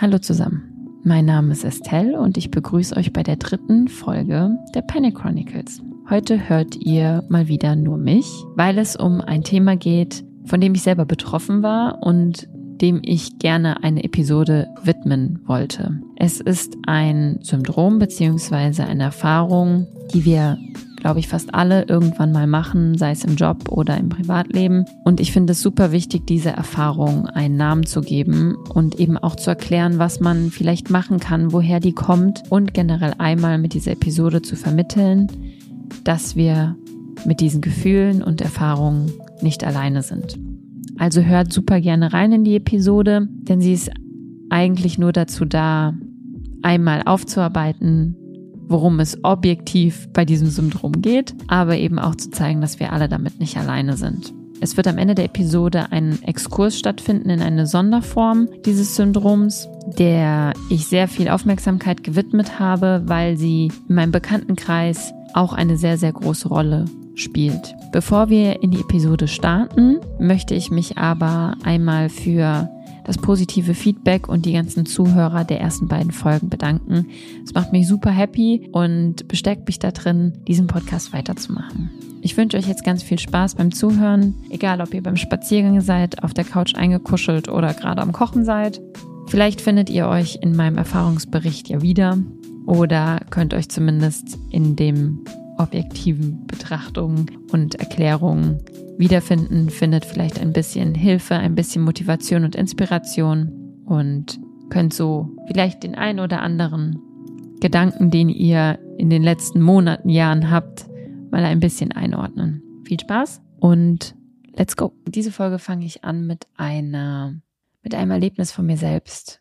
Hallo zusammen, mein Name ist Estelle und ich begrüße euch bei der dritten Folge der Panic Chronicles. Heute hört ihr mal wieder nur mich, weil es um ein Thema geht, von dem ich selber betroffen war und dem ich gerne eine Episode widmen wollte. Es ist ein Syndrom beziehungsweise eine Erfahrung, die wir glaube ich, fast alle irgendwann mal machen, sei es im Job oder im Privatleben. Und ich finde es super wichtig, diese Erfahrung einen Namen zu geben und eben auch zu erklären, was man vielleicht machen kann, woher die kommt und generell einmal mit dieser Episode zu vermitteln, dass wir mit diesen Gefühlen und Erfahrungen nicht alleine sind. Also hört super gerne rein in die Episode, denn sie ist eigentlich nur dazu da, einmal aufzuarbeiten, worum es objektiv bei diesem Syndrom geht, aber eben auch zu zeigen, dass wir alle damit nicht alleine sind. Es wird am Ende der Episode ein Exkurs stattfinden in eine Sonderform dieses Syndroms, der ich sehr viel Aufmerksamkeit gewidmet habe, weil sie in meinem Bekanntenkreis auch eine sehr, sehr große Rolle spielt. Bevor wir in die Episode starten, möchte ich mich aber einmal für das positive Feedback und die ganzen Zuhörer der ersten beiden Folgen bedanken. Es macht mich super happy und bestärkt mich da drin, diesen Podcast weiterzumachen. Ich wünsche euch jetzt ganz viel Spaß beim Zuhören, egal ob ihr beim Spaziergang seid, auf der Couch eingekuschelt oder gerade am Kochen seid. Vielleicht findet ihr euch in meinem Erfahrungsbericht ja wieder oder könnt euch zumindest in dem objektiven Betrachtungen und Erklärungen wiederfinden, findet vielleicht ein bisschen Hilfe, ein bisschen Motivation und Inspiration und könnt so vielleicht den ein oder anderen Gedanken, den ihr in den letzten Monaten, Jahren habt, mal ein bisschen einordnen. Viel Spaß und let's go. Diese Folge fange ich an mit einer, mit einem Erlebnis von mir selbst,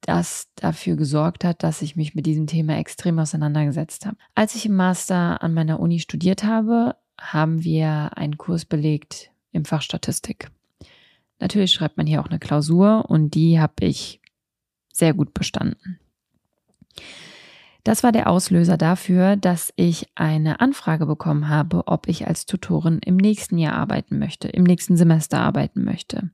das dafür gesorgt hat, dass ich mich mit diesem Thema extrem auseinandergesetzt habe. Als ich im Master an meiner Uni studiert habe, haben wir einen Kurs belegt im Fach Statistik. Natürlich schreibt man hier auch eine Klausur und die habe ich sehr gut bestanden. Das war der Auslöser dafür, dass ich eine Anfrage bekommen habe, ob ich als Tutorin im nächsten Jahr arbeiten möchte, im nächsten Semester arbeiten möchte.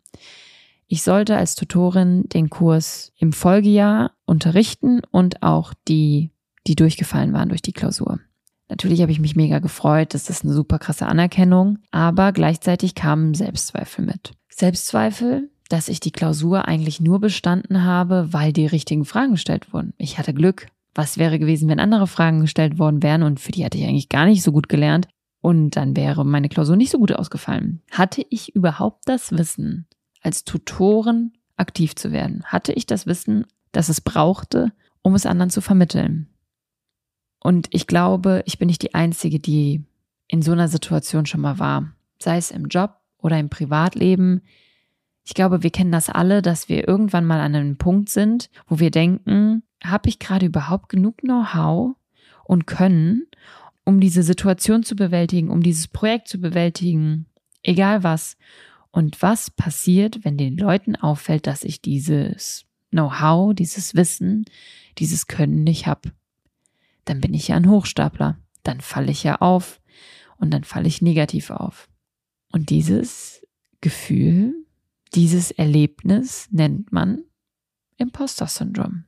Ich sollte als Tutorin den Kurs im Folgejahr unterrichten und auch die, die durchgefallen waren durch die Klausur. Natürlich habe ich mich mega gefreut, das ist eine super krasse Anerkennung, aber gleichzeitig kamen Selbstzweifel mit. Selbstzweifel, dass ich die Klausur eigentlich nur bestanden habe, weil die richtigen Fragen gestellt wurden. Ich hatte Glück. Was wäre gewesen, wenn andere Fragen gestellt worden wären und für die hatte ich eigentlich gar nicht so gut gelernt und dann wäre meine Klausur nicht so gut ausgefallen. Hatte ich überhaupt das Wissen, als Tutorin aktiv zu werden? Hatte ich das Wissen, das es brauchte, um es anderen zu vermitteln? Und ich glaube, ich bin nicht die Einzige, die in so einer Situation schon mal war. Sei es im Job oder im Privatleben. Ich glaube, wir kennen das alle, dass wir irgendwann mal an einem Punkt sind, wo wir denken, habe ich gerade überhaupt genug Know-how und Können, um diese Situation zu bewältigen, um dieses Projekt zu bewältigen, egal was. Und was passiert, wenn den Leuten auffällt, dass ich dieses Know-how, dieses Wissen, dieses Können nicht habe? dann bin ich ja ein Hochstapler. Dann falle ich ja auf und dann falle ich negativ auf. Und dieses Gefühl, dieses Erlebnis nennt man Imposter-Syndrom.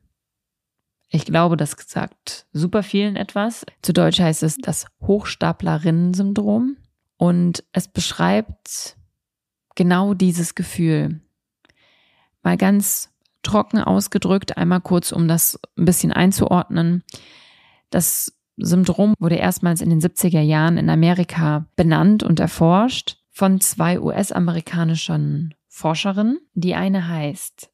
Ich glaube, das sagt super vielen etwas. Zu Deutsch heißt es das Hochstaplerinnen-Syndrom. Und es beschreibt genau dieses Gefühl. Mal ganz trocken ausgedrückt, einmal kurz, um das ein bisschen einzuordnen. Das Syndrom wurde erstmals in den 70er Jahren in Amerika benannt und erforscht von zwei US-amerikanischen Forscherinnen. Die eine heißt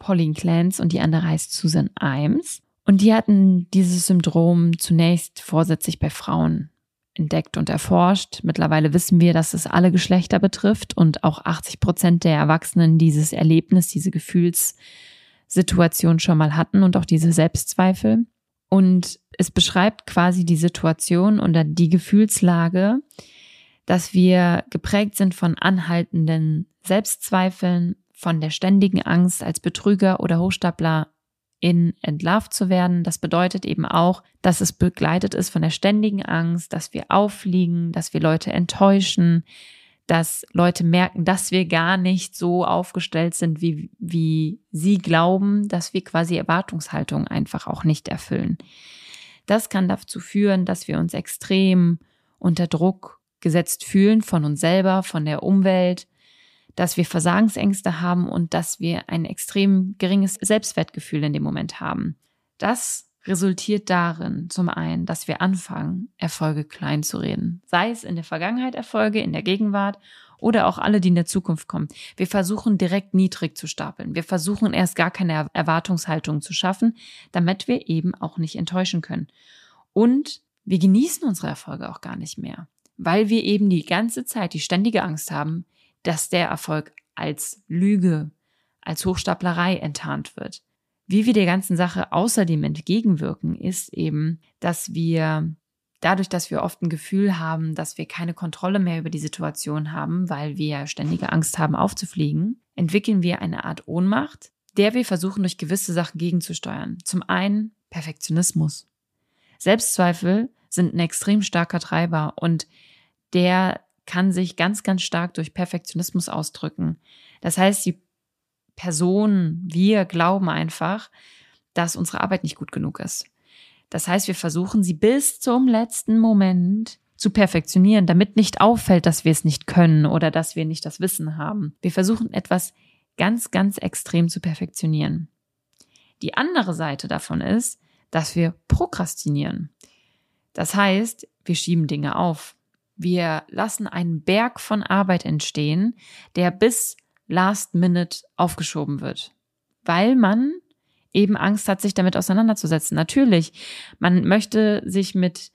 Pauline Clance und die andere heißt Susan Imes. Und die hatten dieses Syndrom zunächst vorsätzlich bei Frauen entdeckt und erforscht. Mittlerweile wissen wir, dass es alle Geschlechter betrifft und auch 80 Prozent der Erwachsenen dieses Erlebnis, diese Gefühlssituation schon mal hatten und auch diese Selbstzweifel. Und es beschreibt quasi die Situation oder die Gefühlslage, dass wir geprägt sind von anhaltenden Selbstzweifeln, von der ständigen Angst, als Betrüger oder Hochstapler in entlarvt zu werden. Das bedeutet eben auch, dass es begleitet ist von der ständigen Angst, dass wir auffliegen, dass wir Leute enttäuschen, dass Leute merken, dass wir gar nicht so aufgestellt sind, wie, wie sie glauben, dass wir quasi Erwartungshaltung einfach auch nicht erfüllen. Das kann dazu führen, dass wir uns extrem unter Druck gesetzt fühlen von uns selber, von der Umwelt, dass wir Versagensängste haben und dass wir ein extrem geringes Selbstwertgefühl in dem Moment haben. Das resultiert darin, zum einen, dass wir anfangen, Erfolge klein zu reden. Sei es in der Vergangenheit Erfolge, in der Gegenwart oder auch alle, die in der Zukunft kommen. Wir versuchen direkt niedrig zu stapeln. Wir versuchen erst gar keine Erwartungshaltung zu schaffen, damit wir eben auch nicht enttäuschen können. Und wir genießen unsere Erfolge auch gar nicht mehr, weil wir eben die ganze Zeit die ständige Angst haben, dass der Erfolg als Lüge, als Hochstaplerei enttarnt wird. Wie wir der ganzen Sache außerdem entgegenwirken, ist eben, dass wir dadurch, dass wir oft ein Gefühl haben, dass wir keine Kontrolle mehr über die Situation haben, weil wir ständige Angst haben aufzufliegen, entwickeln wir eine Art Ohnmacht, der wir versuchen, durch gewisse Sachen gegenzusteuern. Zum einen Perfektionismus. Selbstzweifel sind ein extrem starker Treiber und der kann sich ganz, ganz stark durch Perfektionismus ausdrücken. Das heißt, die Person, wir glauben einfach, dass unsere Arbeit nicht gut genug ist. Das heißt, wir versuchen sie bis zum letzten Moment zu perfektionieren, damit nicht auffällt, dass wir es nicht können oder dass wir nicht das Wissen haben. Wir versuchen etwas ganz, ganz extrem zu perfektionieren. Die andere Seite davon ist, dass wir prokrastinieren. Das heißt, wir schieben Dinge auf. Wir lassen einen Berg von Arbeit entstehen, der bis Last Minute aufgeschoben wird, weil man eben Angst hat, sich damit auseinanderzusetzen. Natürlich, man möchte sich mit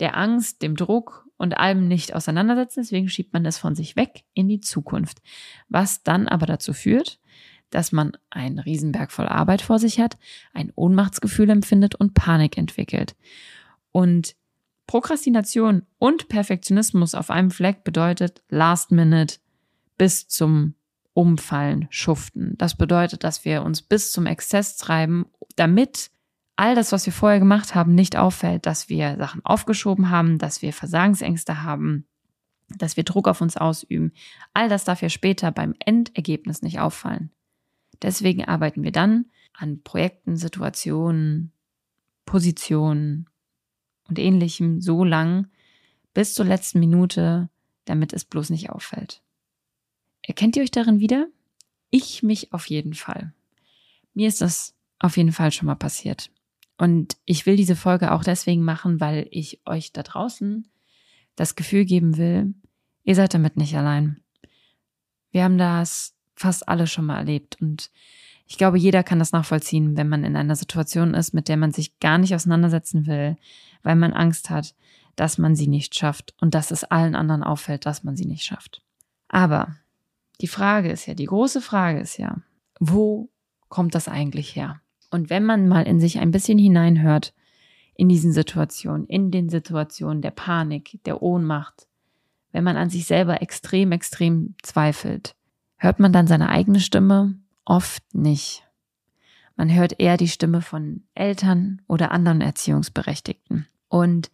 der Angst, dem Druck und allem nicht auseinandersetzen, deswegen schiebt man es von sich weg in die Zukunft, was dann aber dazu führt, dass man einen Riesenberg voll Arbeit vor sich hat, ein Ohnmachtsgefühl empfindet und Panik entwickelt. Und Prokrastination und Perfektionismus auf einem Fleck bedeutet Last Minute bis zum Umfallen, Schuften. Das bedeutet, dass wir uns bis zum Exzess treiben, damit all das, was wir vorher gemacht haben, nicht auffällt, dass wir Sachen aufgeschoben haben, dass wir Versagensängste haben, dass wir Druck auf uns ausüben. All das darf ja später beim Endergebnis nicht auffallen. Deswegen arbeiten wir dann an Projekten, Situationen, Positionen und ähnlichem so lang bis zur letzten Minute, damit es bloß nicht auffällt. Erkennt ihr euch darin wieder? Ich mich auf jeden Fall. Mir ist das auf jeden Fall schon mal passiert. Und ich will diese Folge auch deswegen machen, weil ich euch da draußen das Gefühl geben will, ihr seid damit nicht allein. Wir haben das fast alle schon mal erlebt und ich glaube, jeder kann das nachvollziehen, wenn man in einer Situation ist, mit der man sich gar nicht auseinandersetzen will, weil man Angst hat, dass man sie nicht schafft und dass es allen anderen auffällt, dass man sie nicht schafft. Aber die Frage ist ja, die große Frage ist ja, wo kommt das eigentlich her? Und wenn man mal in sich ein bisschen hineinhört, in diesen Situationen, in den Situationen der Panik, der Ohnmacht, wenn man an sich selber extrem, extrem zweifelt, hört man dann seine eigene Stimme? Oft nicht. Man hört eher die Stimme von Eltern oder anderen Erziehungsberechtigten. Und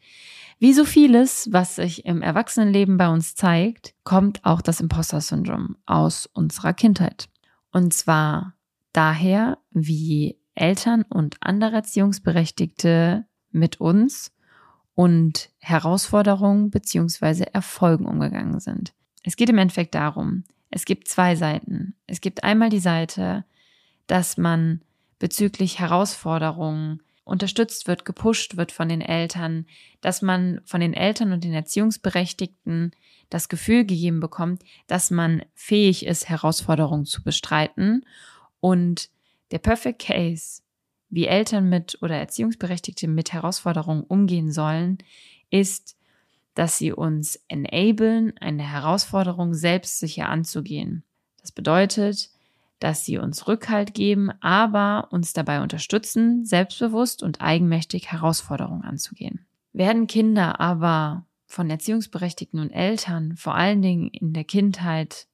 wie so vieles, was sich im Erwachsenenleben bei uns zeigt, kommt auch das Imposter-Syndrom aus unserer Kindheit. Und zwar daher, wie Eltern und andere Erziehungsberechtigte mit uns und Herausforderungen beziehungsweise Erfolgen umgegangen sind. Es geht im Endeffekt darum, es gibt zwei Seiten. Es gibt einmal die Seite, dass man bezüglich Herausforderungen unterstützt wird, gepusht wird von den Eltern, dass man von den Eltern und den Erziehungsberechtigten das Gefühl gegeben bekommt, dass man fähig ist, Herausforderungen zu bestreiten. Und der Perfect Case, wie Eltern mit oder Erziehungsberechtigte mit Herausforderungen umgehen sollen, ist, dass sie uns enablen, eine Herausforderung selbstsicher anzugehen. Das bedeutet, dass sie uns Rückhalt geben, aber uns dabei unterstützen, selbstbewusst und eigenmächtig Herausforderungen anzugehen. Werden Kinder aber von Erziehungsberechtigten und Eltern vor allen Dingen in der Kindheit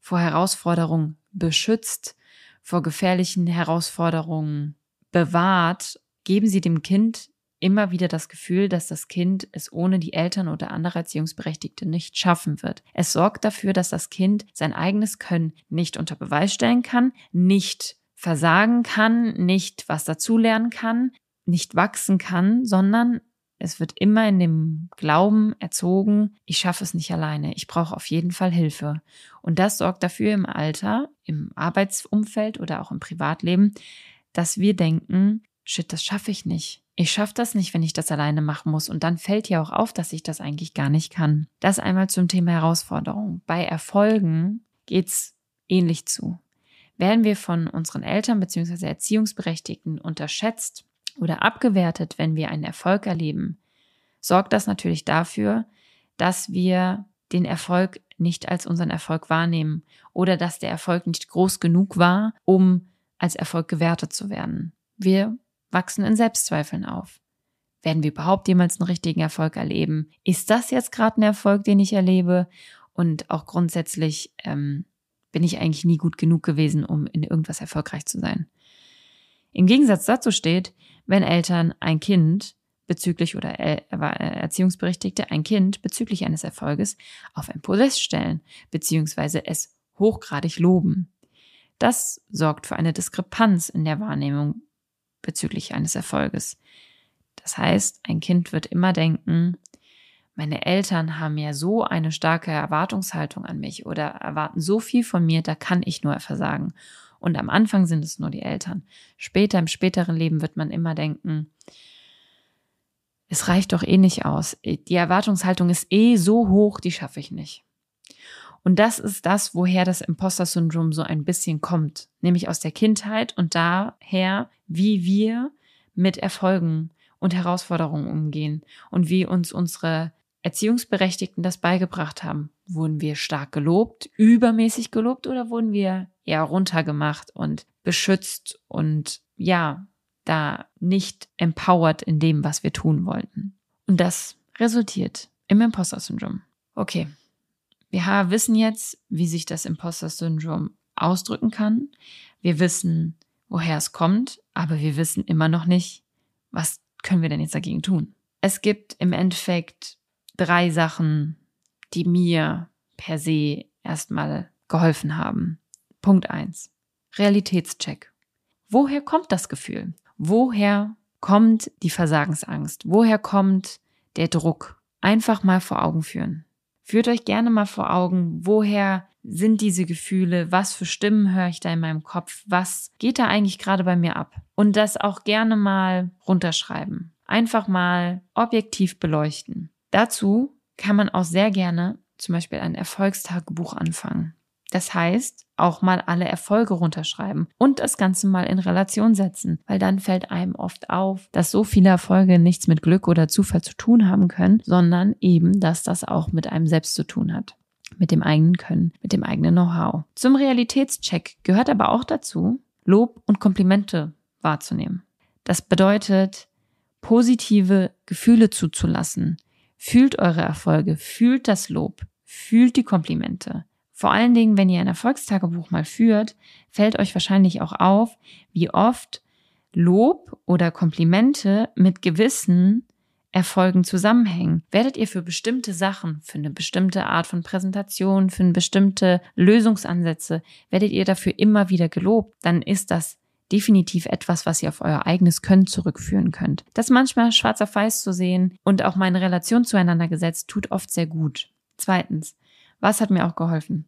vor Herausforderungen beschützt, vor gefährlichen Herausforderungen bewahrt, geben sie dem Kind immer wieder das Gefühl, dass das Kind es ohne die Eltern oder andere Erziehungsberechtigte nicht schaffen wird. Es sorgt dafür, dass das Kind sein eigenes Können nicht unter Beweis stellen kann, nicht versagen kann, nicht was dazulernen kann, nicht wachsen kann, sondern es wird immer in dem Glauben erzogen, ich schaffe es nicht alleine, ich brauche auf jeden Fall Hilfe. Und das sorgt dafür im Alter, im Arbeitsumfeld oder auch im Privatleben, dass wir denken, shit, das schaffe ich nicht. Ich schaffe das nicht, wenn ich das alleine machen muss. Und dann fällt ja auch auf, dass ich das eigentlich gar nicht kann. Das einmal zum Thema Herausforderung. Bei Erfolgen geht's ähnlich zu. Werden wir von unseren Eltern bzw. Erziehungsberechtigten unterschätzt oder abgewertet, wenn wir einen Erfolg erleben, sorgt das natürlich dafür, dass wir den Erfolg nicht als unseren Erfolg wahrnehmen oder dass der Erfolg nicht groß genug war, um als Erfolg gewertet zu werden. Wir wachsen in Selbstzweifeln auf. Werden wir überhaupt jemals einen richtigen Erfolg erleben? Ist das jetzt gerade ein Erfolg, den ich erlebe? Und auch grundsätzlich ähm, bin ich eigentlich nie gut genug gewesen, um in irgendwas erfolgreich zu sein. Im Gegensatz dazu steht, wenn Eltern ein Kind bezüglich oder Erziehungsberechtigte ein Kind bezüglich eines Erfolges auf ein Podest stellen, beziehungsweise es hochgradig loben. Das sorgt für eine Diskrepanz in der Wahrnehmung bezüglich eines Erfolges. Das heißt, ein Kind wird immer denken, meine Eltern haben ja so eine starke Erwartungshaltung an mich oder erwarten so viel von mir, da kann ich nur versagen. Und am Anfang sind es nur die Eltern. Später, im späteren Leben wird man immer denken, es reicht doch eh nicht aus. Die Erwartungshaltung ist eh so hoch, die schaffe ich nicht. Und das ist das, woher das Imposter-Syndrom so ein bisschen kommt, nämlich aus der Kindheit und daher, wie wir mit Erfolgen und Herausforderungen umgehen und wie uns unsere Erziehungsberechtigten das beigebracht haben. Wurden wir stark gelobt, übermäßig gelobt oder wurden wir eher runtergemacht und beschützt und ja, da nicht empowered in dem, was wir tun wollten. Und das resultiert im Imposter-Syndrom. Okay, wir wissen jetzt, wie sich das Imposter-Syndrom ausdrücken kann. Wir wissen, woher es kommt, aber wir wissen immer noch nicht, was können wir denn jetzt dagegen tun. Es gibt im Endeffekt drei Sachen, die mir per se erstmal geholfen haben. Punkt eins: Realitätscheck. Woher kommt das Gefühl? Woher kommt die Versagensangst? Woher kommt der Druck? Einfach mal vor Augen führen. Führt euch gerne mal vor Augen, woher sind diese Gefühle? Was für Stimmen höre ich da in meinem Kopf? Was geht da eigentlich gerade bei mir ab? Und das auch gerne mal runterschreiben. Einfach mal objektiv beleuchten. Dazu kann man auch sehr gerne zum Beispiel ein Erfolgstagebuch anfangen. Das heißt, auch mal alle Erfolge runterschreiben und das Ganze mal in Relation setzen, weil dann fällt einem oft auf, dass so viele Erfolge nichts mit Glück oder Zufall zu tun haben können, sondern eben, dass das auch mit einem selbst zu tun hat. Mit dem eigenen Können, mit dem eigenen Know-how. Zum Realitätscheck gehört aber auch dazu, Lob und Komplimente wahrzunehmen. Das bedeutet, positive Gefühle zuzulassen. Fühlt eure Erfolge, fühlt das Lob, fühlt die Komplimente. Vor allen Dingen, wenn ihr ein Erfolgstagebuch mal führt, fällt euch wahrscheinlich auch auf, wie oft Lob oder Komplimente mit gewissen Erfolgen zusammenhängen. Werdet ihr für bestimmte Sachen, für eine bestimmte Art von Präsentation, für eine bestimmte Lösungsansätze, werdet ihr dafür immer wieder gelobt, dann ist das definitiv etwas, was ihr auf euer eigenes Können zurückführen könnt. Das manchmal schwarz auf weiß zu sehen und auch meine Relation zueinander gesetzt, tut oft sehr gut. Zweitens, was hat mir auch geholfen?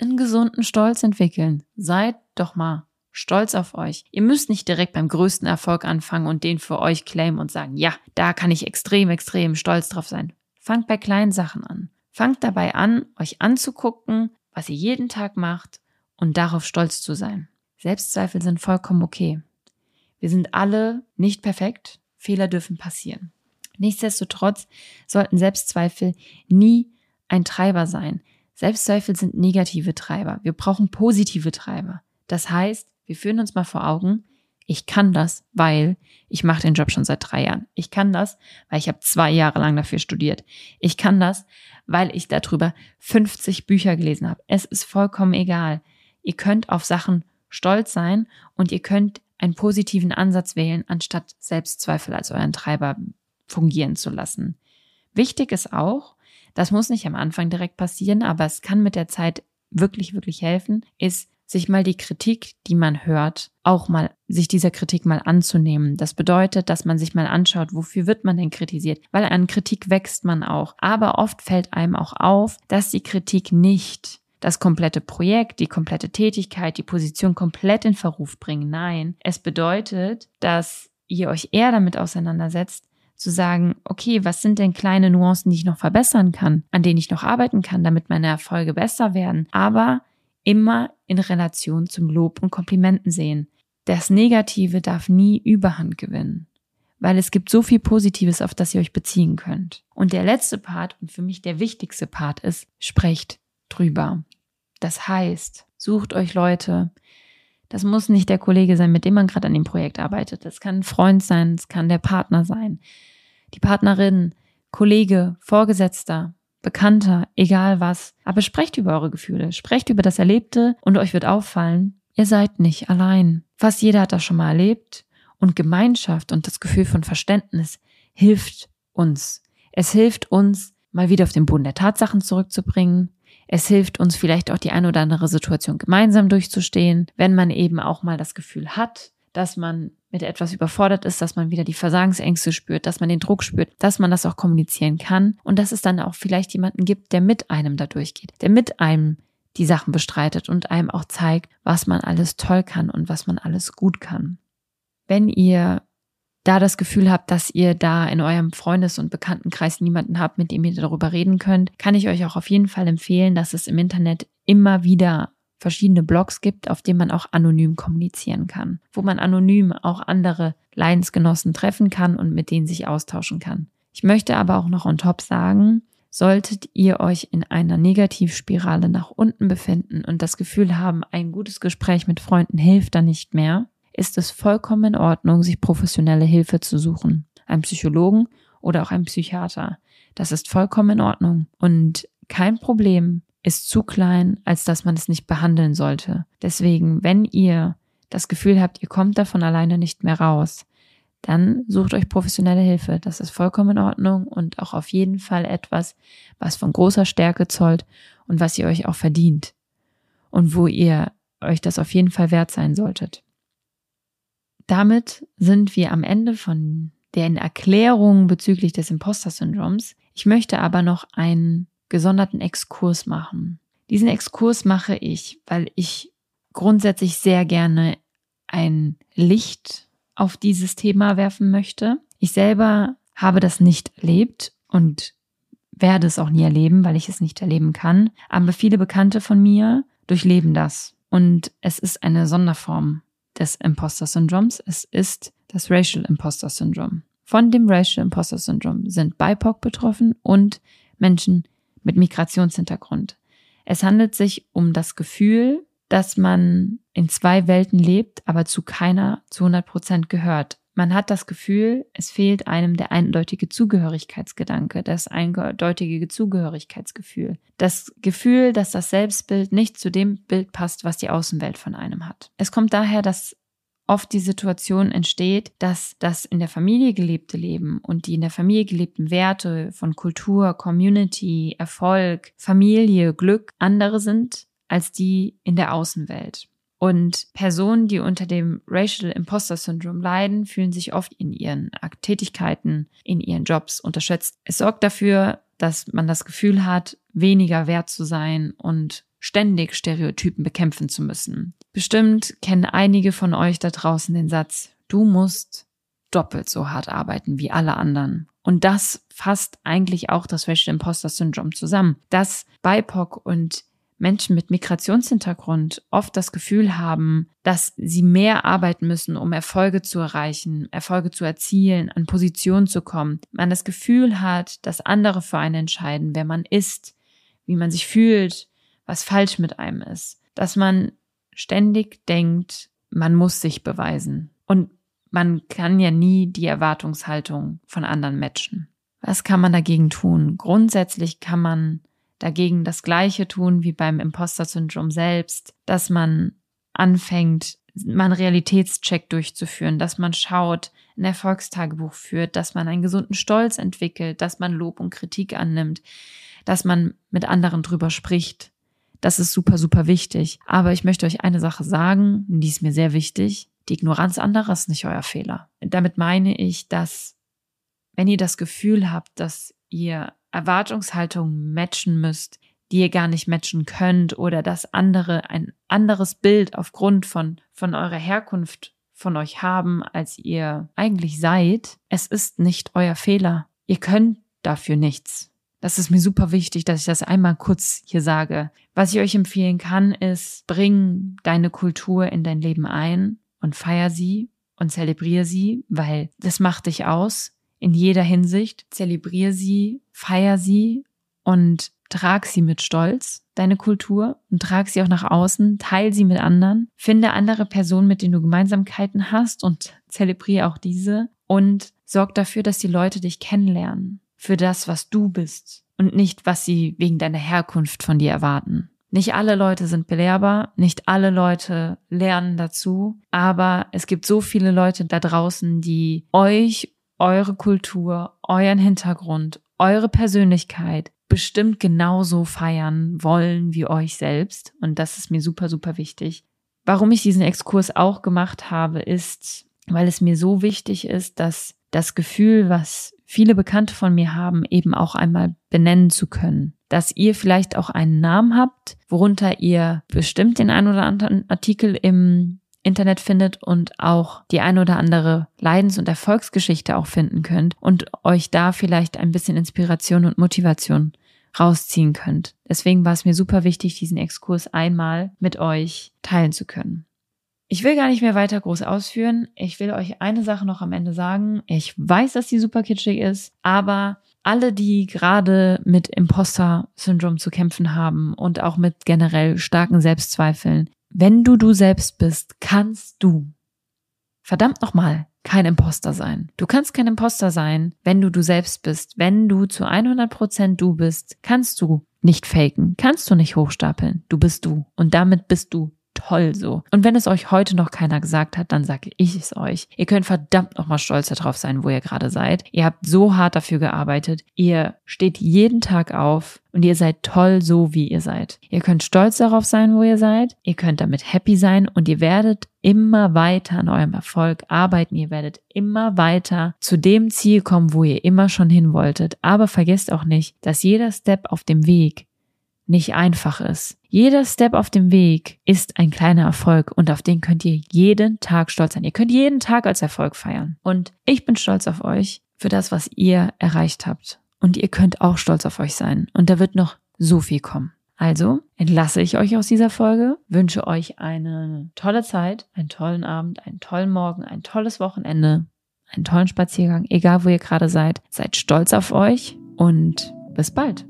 Einen gesunden Stolz entwickeln. Seid doch mal stolz auf euch. Ihr müsst nicht direkt beim größten Erfolg anfangen und den für euch claimen und sagen, ja, da kann ich extrem, extrem stolz drauf sein. Fangt bei kleinen Sachen an. Fangt dabei an, euch anzugucken, was ihr jeden Tag macht und darauf stolz zu sein. Selbstzweifel sind vollkommen okay. Wir sind alle nicht perfekt. Fehler dürfen passieren. Nichtsdestotrotz sollten Selbstzweifel nie ein Treiber sein. Selbstzweifel sind negative Treiber. Wir brauchen positive Treiber. Das heißt, wir führen uns mal vor Augen, ich kann das, weil ich mache den Job schon seit drei Jahren. Ich kann das, weil ich habe zwei Jahre lang dafür studiert. Ich kann das, weil ich darüber 50 Bücher gelesen habe. Es ist vollkommen egal. Ihr könnt auf Sachen stolz sein und ihr könnt einen positiven Ansatz wählen, anstatt Selbstzweifel als euren Treiber fungieren zu lassen. Wichtig ist auch, das muss nicht am Anfang direkt passieren, aber es kann mit der Zeit wirklich, wirklich helfen, ist, sich mal die Kritik, die man hört, auch mal, sich dieser Kritik mal anzunehmen. Das bedeutet, dass man sich mal anschaut, wofür wird man denn kritisiert? Weil an Kritik wächst man auch. Aber oft fällt einem auch auf, dass die Kritik nicht das komplette Projekt, die komplette Tätigkeit, die Position komplett in Verruf bringen. Nein, es bedeutet, dass ihr euch eher damit auseinandersetzt, zu sagen, okay, was sind denn kleine Nuancen, die ich noch verbessern kann, an denen ich noch arbeiten kann, damit meine Erfolge besser werden, aber immer in Relation zum Lob und Komplimenten sehen. Das Negative darf nie Überhand gewinnen, weil es gibt so viel Positives, auf das ihr euch beziehen könnt. Und der letzte Part und für mich der wichtigste Part ist, sprecht drüber. Das heißt, sucht euch Leute. Das muss nicht der Kollege sein, mit dem man gerade an dem Projekt arbeitet. Das kann ein Freund sein, es kann der Partner sein, die Partnerin, Kollege, Vorgesetzter, Bekannter, egal was. Aber sprecht über eure Gefühle, sprecht über das Erlebte und euch wird auffallen, ihr seid nicht allein. Fast jeder hat das schon mal erlebt und Gemeinschaft und das Gefühl von Verständnis hilft uns. Es hilft uns, mal wieder auf den Boden der Tatsachen zurückzubringen, es hilft uns vielleicht auch die eine oder andere Situation gemeinsam durchzustehen, wenn man eben auch mal das Gefühl hat, dass man mit etwas überfordert ist, dass man wieder die Versagensängste spürt, dass man den Druck spürt, dass man das auch kommunizieren kann und dass es dann auch vielleicht jemanden gibt, der mit einem da durchgeht, der mit einem die Sachen bestreitet und einem auch zeigt, was man alles toll kann und was man alles gut kann. Wenn ihr da das Gefühl habt, dass ihr da in eurem Freundes- und Bekanntenkreis niemanden habt, mit dem ihr darüber reden könnt, kann ich euch auch auf jeden Fall empfehlen, dass es im Internet immer wieder verschiedene Blogs gibt, auf denen man auch anonym kommunizieren kann, wo man anonym auch andere Leidensgenossen treffen kann und mit denen sich austauschen kann. Ich möchte aber auch noch on top sagen, solltet ihr euch in einer Negativspirale nach unten befinden und das Gefühl haben, ein gutes Gespräch mit Freunden hilft da nicht mehr, ist es vollkommen in Ordnung, sich professionelle Hilfe zu suchen. Ein Psychologen oder auch ein Psychiater. Das ist vollkommen in Ordnung und kein Problem ist zu klein, als dass man es nicht behandeln sollte. Deswegen, wenn ihr das Gefühl habt, ihr kommt davon alleine nicht mehr raus, dann sucht euch professionelle Hilfe. Das ist vollkommen in Ordnung und auch auf jeden Fall etwas, was von großer Stärke zollt und was ihr euch auch verdient und wo ihr euch das auf jeden Fall wert sein solltet. Damit sind wir am Ende von den Erklärungen bezüglich des Imposter-Syndroms. Ich möchte aber noch einen gesonderten Exkurs machen. Diesen Exkurs mache ich, weil ich grundsätzlich sehr gerne ein Licht auf dieses Thema werfen möchte. Ich selber habe das nicht erlebt und werde es auch nie erleben, weil ich es nicht erleben kann. Aber viele Bekannte von mir durchleben das. Und es ist eine Sonderform des Imposter Syndroms. Es ist das Racial Imposter Syndrom. Von dem Racial Imposter Syndrom sind BIPOC betroffen und Menschen mit Migrationshintergrund. Es handelt sich um das Gefühl, dass man in zwei Welten lebt, aber zu keiner zu 100 Prozent gehört. Man hat das Gefühl, es fehlt einem der eindeutige Zugehörigkeitsgedanke, das eindeutige Zugehörigkeitsgefühl. Das Gefühl, dass das Selbstbild nicht zu dem Bild passt, was die Außenwelt von einem hat. Es kommt daher, dass oft die Situation entsteht, dass das in der Familie gelebte Leben und die in der Familie gelebten Werte von Kultur, Community, Erfolg, Familie, Glück andere sind als die in der Außenwelt. Und Personen, die unter dem Racial Imposter Syndrome leiden, fühlen sich oft in ihren Tätigkeiten, in ihren Jobs unterschätzt. Es sorgt dafür, dass man das Gefühl hat, weniger wert zu sein und ständig Stereotypen bekämpfen zu müssen. Bestimmt kennen einige von euch da draußen den Satz, du musst doppelt so hart arbeiten wie alle anderen. Und das fasst eigentlich auch das Racial Imposter Syndrome zusammen, dass BIPOC und Menschen mit Migrationshintergrund oft das Gefühl haben, dass sie mehr arbeiten müssen, um Erfolge zu erreichen, Erfolge zu erzielen, an Positionen zu kommen. Man das Gefühl hat, dass andere für einen entscheiden, wer man ist, wie man sich fühlt, was falsch mit einem ist. Dass man ständig denkt, man muss sich beweisen. Und man kann ja nie die Erwartungshaltung von anderen matchen. Was kann man dagegen tun? Grundsätzlich kann man dagegen das Gleiche tun wie beim Imposter-Syndrom selbst, dass man anfängt, einen Realitätscheck durchzuführen, dass man schaut, ein Erfolgstagebuch führt, dass man einen gesunden Stolz entwickelt, dass man Lob und Kritik annimmt, dass man mit anderen drüber spricht. Das ist super, super wichtig. Aber ich möchte euch eine Sache sagen, die ist mir sehr wichtig. Die Ignoranz anderer ist nicht euer Fehler. Damit meine ich, dass wenn ihr das Gefühl habt, dass ihr Erwartungshaltungen matchen müsst, die ihr gar nicht matchen könnt oder dass andere ein anderes Bild aufgrund von, von eurer Herkunft von euch haben, als ihr eigentlich seid, es ist nicht euer Fehler. Ihr könnt dafür nichts. Das ist mir super wichtig, dass ich das einmal kurz hier sage. Was ich euch empfehlen kann, ist, bring deine Kultur in dein Leben ein und feier sie und zelebriere sie, weil das macht dich aus in jeder Hinsicht. Zelebriere sie, feier sie und trag sie mit Stolz, deine Kultur, und trag sie auch nach außen, teil sie mit anderen, finde andere Personen, mit denen du Gemeinsamkeiten hast und zelebriere auch diese und sorg dafür, dass die Leute dich kennenlernen für das, was du bist und nicht, was sie wegen deiner Herkunft von dir erwarten. Nicht alle Leute sind belehrbar, nicht alle Leute lernen dazu, aber es gibt so viele Leute da draußen, die euch, eure Kultur, euren Hintergrund, eure Persönlichkeit bestimmt genauso feiern wollen wie euch selbst. Und das ist mir super, super wichtig. Warum ich diesen Exkurs auch gemacht habe, ist, weil es mir so wichtig ist, dass das Gefühl, was viele Bekannte von mir haben, eben auch einmal benennen zu können. Dass ihr vielleicht auch einen Namen habt, worunter ihr bestimmt den einen oder anderen Artikel im Internet findet und auch die ein oder andere Leidens- und Erfolgsgeschichte auch finden könnt und euch da vielleicht ein bisschen Inspiration und Motivation rausziehen könnt. Deswegen war es mir super wichtig, diesen Exkurs einmal mit euch teilen zu können. Ich will gar nicht mehr weiter groß ausführen. Ich will euch eine Sache noch am Ende sagen. Ich weiß, dass die super kitschig ist, aber alle, die gerade mit Imposter-Syndrom zu kämpfen haben und auch mit generell starken Selbstzweifeln, wenn du du selbst bist, kannst du verdammt nochmal kein Imposter sein. Du kannst kein Imposter sein, wenn du du selbst bist. Wenn du zu 100 Prozent du bist, kannst du nicht faken, kannst du nicht hochstapeln. Du bist du. Und damit bist du toll so. Und wenn es euch heute noch keiner gesagt hat, dann sage ich es euch. Ihr könnt verdammt nochmal stolz darauf sein, wo ihr gerade seid. Ihr habt so hart dafür gearbeitet. Ihr steht jeden Tag auf und ihr seid toll so, wie ihr seid. Ihr könnt stolz darauf sein, wo ihr seid. Ihr könnt damit happy sein und ihr werdet immer weiter an eurem Erfolg arbeiten. Ihr werdet immer weiter zu dem Ziel kommen, wo ihr immer schon hin wolltet. Aber vergesst auch nicht, dass jeder Step auf dem Weg nicht einfach ist. Jeder Step auf dem Weg ist ein kleiner Erfolg und auf den könnt ihr jeden Tag stolz sein. Ihr könnt jeden Tag als Erfolg feiern. Und ich bin stolz auf euch für das, was ihr erreicht habt. Und ihr könnt auch stolz auf euch sein. Und da wird noch so viel kommen. Also entlasse ich euch aus dieser Folge, wünsche euch eine tolle Zeit, einen tollen Abend, einen tollen Morgen, ein tolles Wochenende, einen tollen Spaziergang, egal wo ihr gerade seid. Seid stolz auf euch und bis bald.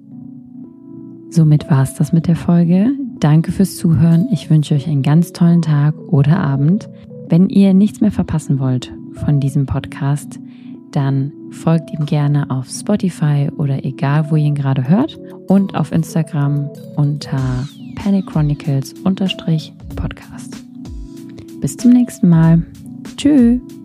Somit war es das mit der Folge. Danke fürs Zuhören. Ich wünsche euch einen ganz tollen Tag oder Abend. Wenn ihr nichts mehr verpassen wollt von diesem Podcast, dann folgt ihm gerne auf Spotify oder egal, wo ihr ihn gerade hört und auf Instagram unter Panic Chronicles Podcast. Bis zum nächsten Mal. Tschüss.